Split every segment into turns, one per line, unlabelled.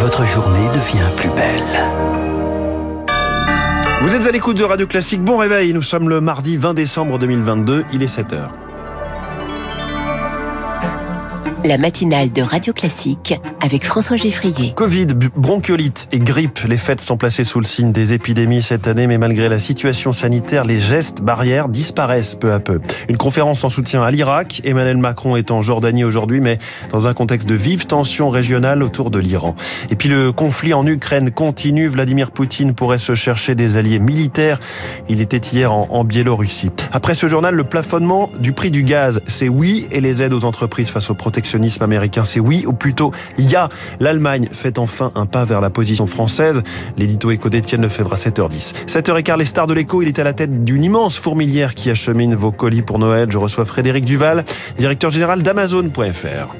votre journée devient plus belle.
Vous êtes à l'écoute de Radio Classique. Bon réveil, nous sommes le mardi 20 décembre 2022, il est 7h.
La matinale de Radio Classique avec François Geffrier.
Covid, bronchiolite et grippe, les fêtes sont placées sous le signe des épidémies cette année, mais malgré la situation sanitaire, les gestes barrières disparaissent peu à peu. Une conférence en soutien à l'Irak, Emmanuel Macron est en Jordanie aujourd'hui, mais dans un contexte de vive tension régionale autour de l'Iran. Et puis le conflit en Ukraine continue, Vladimir Poutine pourrait se chercher des alliés militaires. Il était hier en, en Biélorussie. Après ce journal, le plafonnement du prix du gaz, c'est oui, et les aides aux entreprises face aux protections américain, c'est oui, ou plutôt il y a. L'Allemagne fait enfin un pas vers la position française. L'édito éco d'Étienne Lefebvre à 7h10. 7h15, les stars de l'écho, il est à la tête d'une immense fourmilière qui achemine vos colis pour Noël. Je reçois Frédéric Duval, directeur général d'Amazon.fr.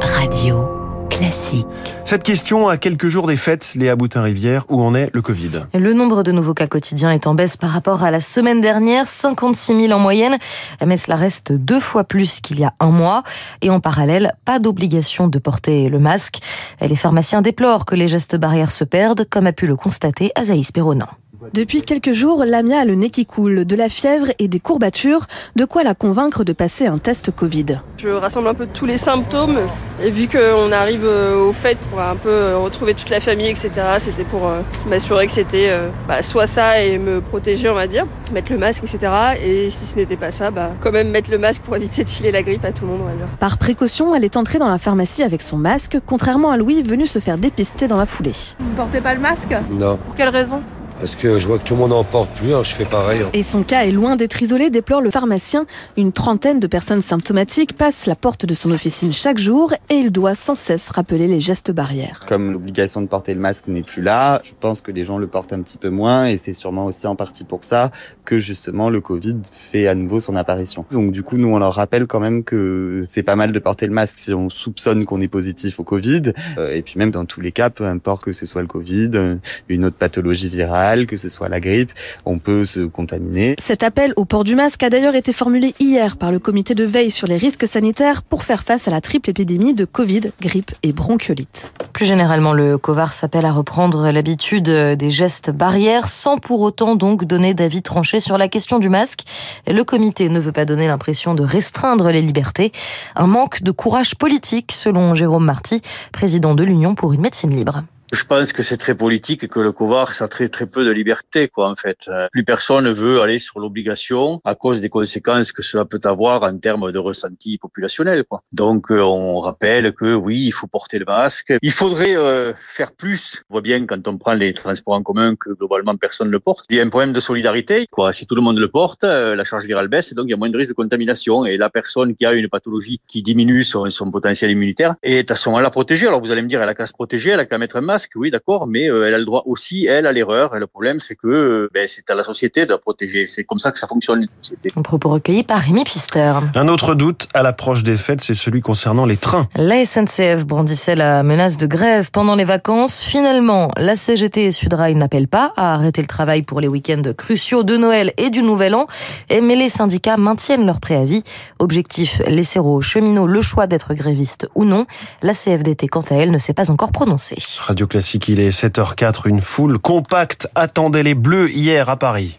Radio. Classique.
Cette question, à quelques jours des fêtes, Léa Boutin-Rivière, où en est le Covid?
Le nombre de nouveaux cas quotidiens est en baisse par rapport à la semaine dernière, 56 000 en moyenne, mais cela reste deux fois plus qu'il y a un mois. Et en parallèle, pas d'obligation de porter le masque. Les pharmaciens déplorent que les gestes barrières se perdent, comme a pu le constater Azaïs Perronin.
Depuis quelques jours, Lamia a le nez qui coule, de la fièvre et des courbatures, de quoi la convaincre de passer un test Covid.
Je rassemble un peu tous les symptômes et vu qu'on arrive euh, au fait, on va un peu euh, retrouver toute la famille, etc. C'était pour euh, m'assurer que c'était bah, soit ça et me protéger, on va dire, mettre le masque, etc. Et si ce n'était pas ça, bah, quand même mettre le masque pour éviter de filer la grippe à tout le monde, on va dire.
Par précaution, elle est entrée dans la pharmacie avec son masque, contrairement à Louis venu se faire dépister dans la foulée.
Vous ne portez pas le masque?
Non.
Pour quelle raison?
Parce que je vois que tout le monde en porte plus, alors je fais pareil.
Et son cas est loin d'être isolé, déplore le pharmacien. Une trentaine de personnes symptomatiques passent la porte de son officine chaque jour et il doit sans cesse rappeler les gestes barrières.
Comme l'obligation de porter le masque n'est plus là, je pense que les gens le portent un petit peu moins et c'est sûrement aussi en partie pour ça que justement le Covid fait à nouveau son apparition. Donc du coup, nous on leur rappelle quand même que c'est pas mal de porter le masque si on soupçonne qu'on est positif au Covid euh, et puis même dans tous les cas, peu importe que ce soit le Covid, une autre pathologie virale que ce soit la grippe, on peut se contaminer.
Cet appel au port du masque a d'ailleurs été formulé hier par le comité de veille sur les risques sanitaires pour faire face à la triple épidémie de Covid, grippe et bronchiolite.
Plus généralement, le COVAR s'appelle à reprendre l'habitude des gestes barrières sans pour autant donc donner d'avis tranché sur la question du masque. Le comité ne veut pas donner l'impression de restreindre les libertés. Un manque de courage politique, selon Jérôme Marty, président de l'Union pour une médecine libre.
Je pense que c'est très politique et que le COVAR, ça a très, très peu de liberté, quoi, en fait. Euh, plus personne ne veut aller sur l'obligation à cause des conséquences que cela peut avoir en termes de ressenti populationnel, quoi. Donc, euh, on rappelle que oui, il faut porter le masque. Il faudrait euh, faire plus. On voit bien quand on prend les transports en commun que globalement personne ne le porte. Il y a un problème de solidarité, quoi. Si tout le monde le porte, la charge virale baisse et donc il y a moins de risque de contamination. Et la personne qui a une pathologie qui diminue son, son potentiel immunitaire est à ce moment-là protégée. Alors, vous allez me dire, elle a qu'à se protéger, elle a qu'à mettre un masque oui, d'accord, mais euh, elle a le droit aussi, elle, à l'erreur. Et le problème, c'est que euh, ben, c'est à la société de la protéger. C'est comme ça que ça fonctionne, une société.
Un propos recueilli par Rémi Pfister.
Un autre doute à l'approche des fêtes, c'est celui concernant les trains.
La SNCF brandissait la menace de grève pendant les vacances. Finalement, la CGT et Sudrail n'appellent pas à arrêter le travail pour les week-ends cruciaux de Noël et du Nouvel An. Mais les syndicats maintiennent leur préavis. Objectif, laisser aux cheminots le choix d'être grévistes ou non. La CFDT, quant à elle, ne s'est pas encore prononcée.
Radio Classique, il est 7h04, une foule compacte attendait les Bleus hier à Paris.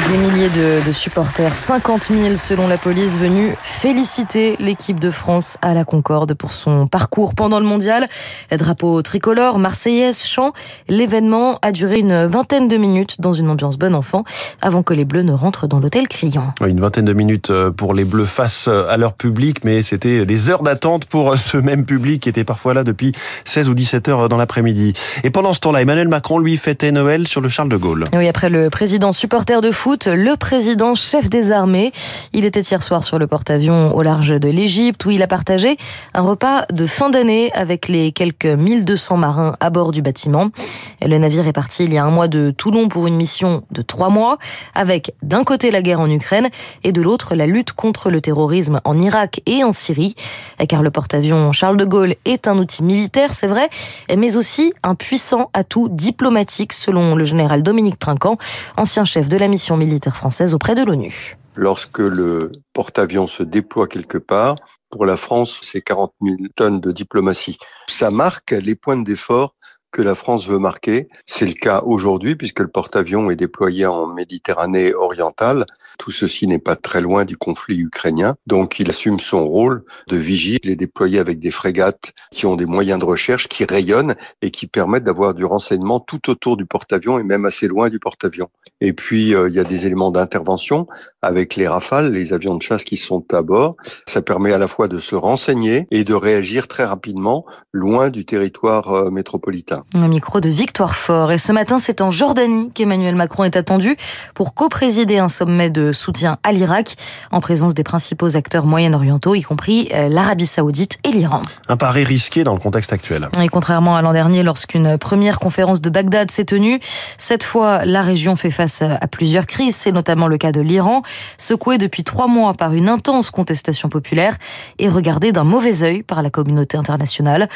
Des milliers de, supporters, 50 000 selon la police, venus féliciter l'équipe de France à la Concorde pour son parcours pendant le mondial. Drapeau tricolore, marseillaise, chant. L'événement a duré une vingtaine de minutes dans une ambiance bon enfant avant que les Bleus ne rentrent dans l'hôtel criant.
Une vingtaine de minutes euh, pour les Bleus face euh, à leur public, mais c'était des heures d'attente pour euh, ce même public qui était parfois là depuis 16 ou 17 heures dans l'après-midi. Et pendant ce temps-là, Emmanuel Macron, lui, fêtait Noël sur le Charles de Gaulle.
Oui, après le président supporter de foot, le président chef des armées. Il était hier soir sur le porte-avions au large de l'Égypte où il a partagé un repas de fin d'année avec les quelques 1200 marins à bord du bâtiment. Le navire est parti il y a un mois de Toulon pour une mission de trois mois avec d'un côté la guerre en Ukraine et de l'autre la lutte contre le terrorisme en Irak et en Syrie. Car le porte-avions Charles de Gaulle est un outil militaire, c'est vrai, mais aussi un puissant atout diplomatique selon le général Dominique Trinquant, ancien chef de la mission militaire française auprès de l'ONU.
lorsque le porte-avions se déploie quelque part. Pour la France, c'est 40 000 tonnes de diplomatie. Ça marque les points d'effort que la France veut marquer. C'est le cas aujourd'hui puisque le porte-avions est déployé en Méditerranée orientale. Tout ceci n'est pas très loin du conflit ukrainien. Donc il assume son rôle de vigie. Il est déployé avec des frégates qui ont des moyens de recherche, qui rayonnent et qui permettent d'avoir du renseignement tout autour du porte-avions et même assez loin du porte-avions. Et puis euh, il y a des éléments d'intervention avec les rafales, les avions de chasse qui sont à bord. Ça permet à la fois de se renseigner et de réagir très rapidement loin du territoire euh, métropolitain.
Un micro de Victoire Fort. Et ce matin, c'est en Jordanie qu'Emmanuel Macron est attendu pour co-présider un sommet de soutien à l'Irak en présence des principaux acteurs moyen-orientaux, y compris euh, l'Arabie Saoudite et l'Iran.
Un pari risqué dans le contexte actuel.
Et contrairement à l'an dernier, lorsqu'une première conférence de Bagdad s'est tenue, cette fois, la région fait face à plusieurs crises. C'est notamment le cas de l'Iran, secoué depuis trois mois par une intense contestation populaire et regardé d'un mauvais œil par la communauté internationale.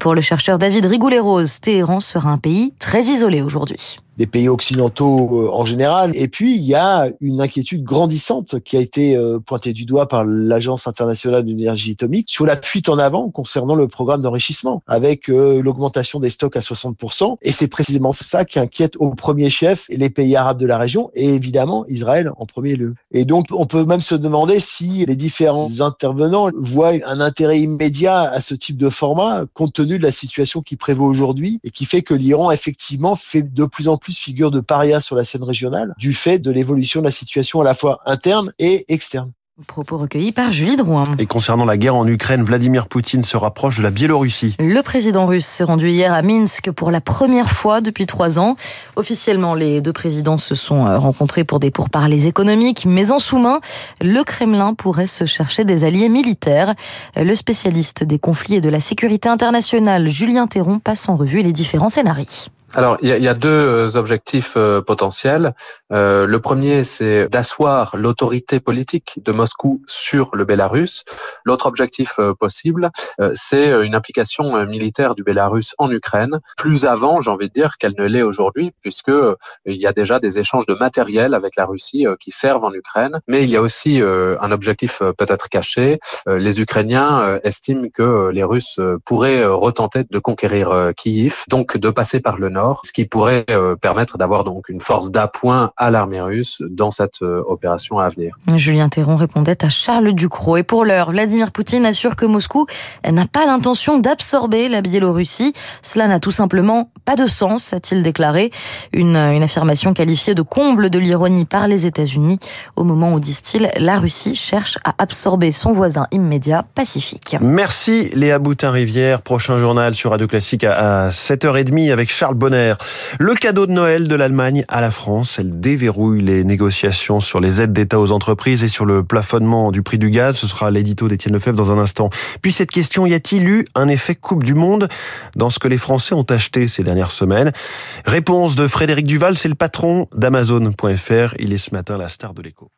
Pour le chercheur David Rigoulet-Rose, Téhéran sera un pays très isolé aujourd'hui
des pays occidentaux euh, en général. Et puis, il y a une inquiétude grandissante qui a été euh, pointée du doigt par l'Agence internationale de l'énergie atomique sur la fuite en avant concernant le programme d'enrichissement, avec euh, l'augmentation des stocks à 60%. Et c'est précisément ça qui inquiète au premier chef les pays arabes de la région et évidemment Israël en premier lieu. Et donc, on peut même se demander si les différents intervenants voient un intérêt immédiat à ce type de format, compte tenu de la situation qui prévaut aujourd'hui et qui fait que l'Iran, effectivement, fait de plus en plus plus figure de paria sur la scène régionale du fait de l'évolution de la situation à la fois interne et externe.
Propos recueillis par Julie Drouin.
Et concernant la guerre en Ukraine, Vladimir Poutine se rapproche de la Biélorussie.
Le président russe s'est rendu hier à Minsk pour la première fois depuis trois ans. Officiellement, les deux présidents se sont euh, rencontrés pour des pourparlers économiques, mais en sous-main, le Kremlin pourrait se chercher des alliés militaires. Le spécialiste des conflits et de la sécurité internationale, Julien Théron, passe en revue les différents scénarios.
Alors, il y a, deux euh, objectifs euh, potentiels. Euh, le premier, c'est d'asseoir l'autorité politique de Moscou sur le Bélarus. L'autre objectif possible, c'est une implication militaire du Bélarus en Ukraine, plus avant, j'ai envie de dire, qu'elle ne l'est aujourd'hui, puisque il y a déjà des échanges de matériel avec la Russie qui servent en Ukraine. Mais il y a aussi un objectif peut-être caché. les Ukrainiens estiment que les Russes pourraient retenter de conquérir Kiev, donc de passer par le nord ce qui pourrait euh, permettre d'avoir donc une force d'appoint à l'armée russe dans cette euh, opération à venir.
Julien Théron répondait à Charles Ducrot. Et pour l'heure, Vladimir Poutine assure que Moscou n'a pas l'intention d'absorber la Biélorussie. Cela n'a tout simplement pas de sens, a-t-il déclaré. Une, une affirmation qualifiée de comble de l'ironie par les États-Unis au moment où, disent-ils, la Russie cherche à absorber son voisin immédiat pacifique.
Merci Léa Boutin-Rivière. Prochain journal sur Radio Classique à 7h30 avec Charles Bonnet. Le cadeau de Noël de l'Allemagne à la France, elle déverrouille les négociations sur les aides d'État aux entreprises et sur le plafonnement du prix du gaz. Ce sera l'édito d'Étienne Lefebvre dans un instant. Puis cette question, y a-t-il eu un effet Coupe du Monde dans ce que les Français ont acheté ces dernières semaines? Réponse de Frédéric Duval, c'est le patron d'Amazon.fr. Il est ce matin la star de l'écho.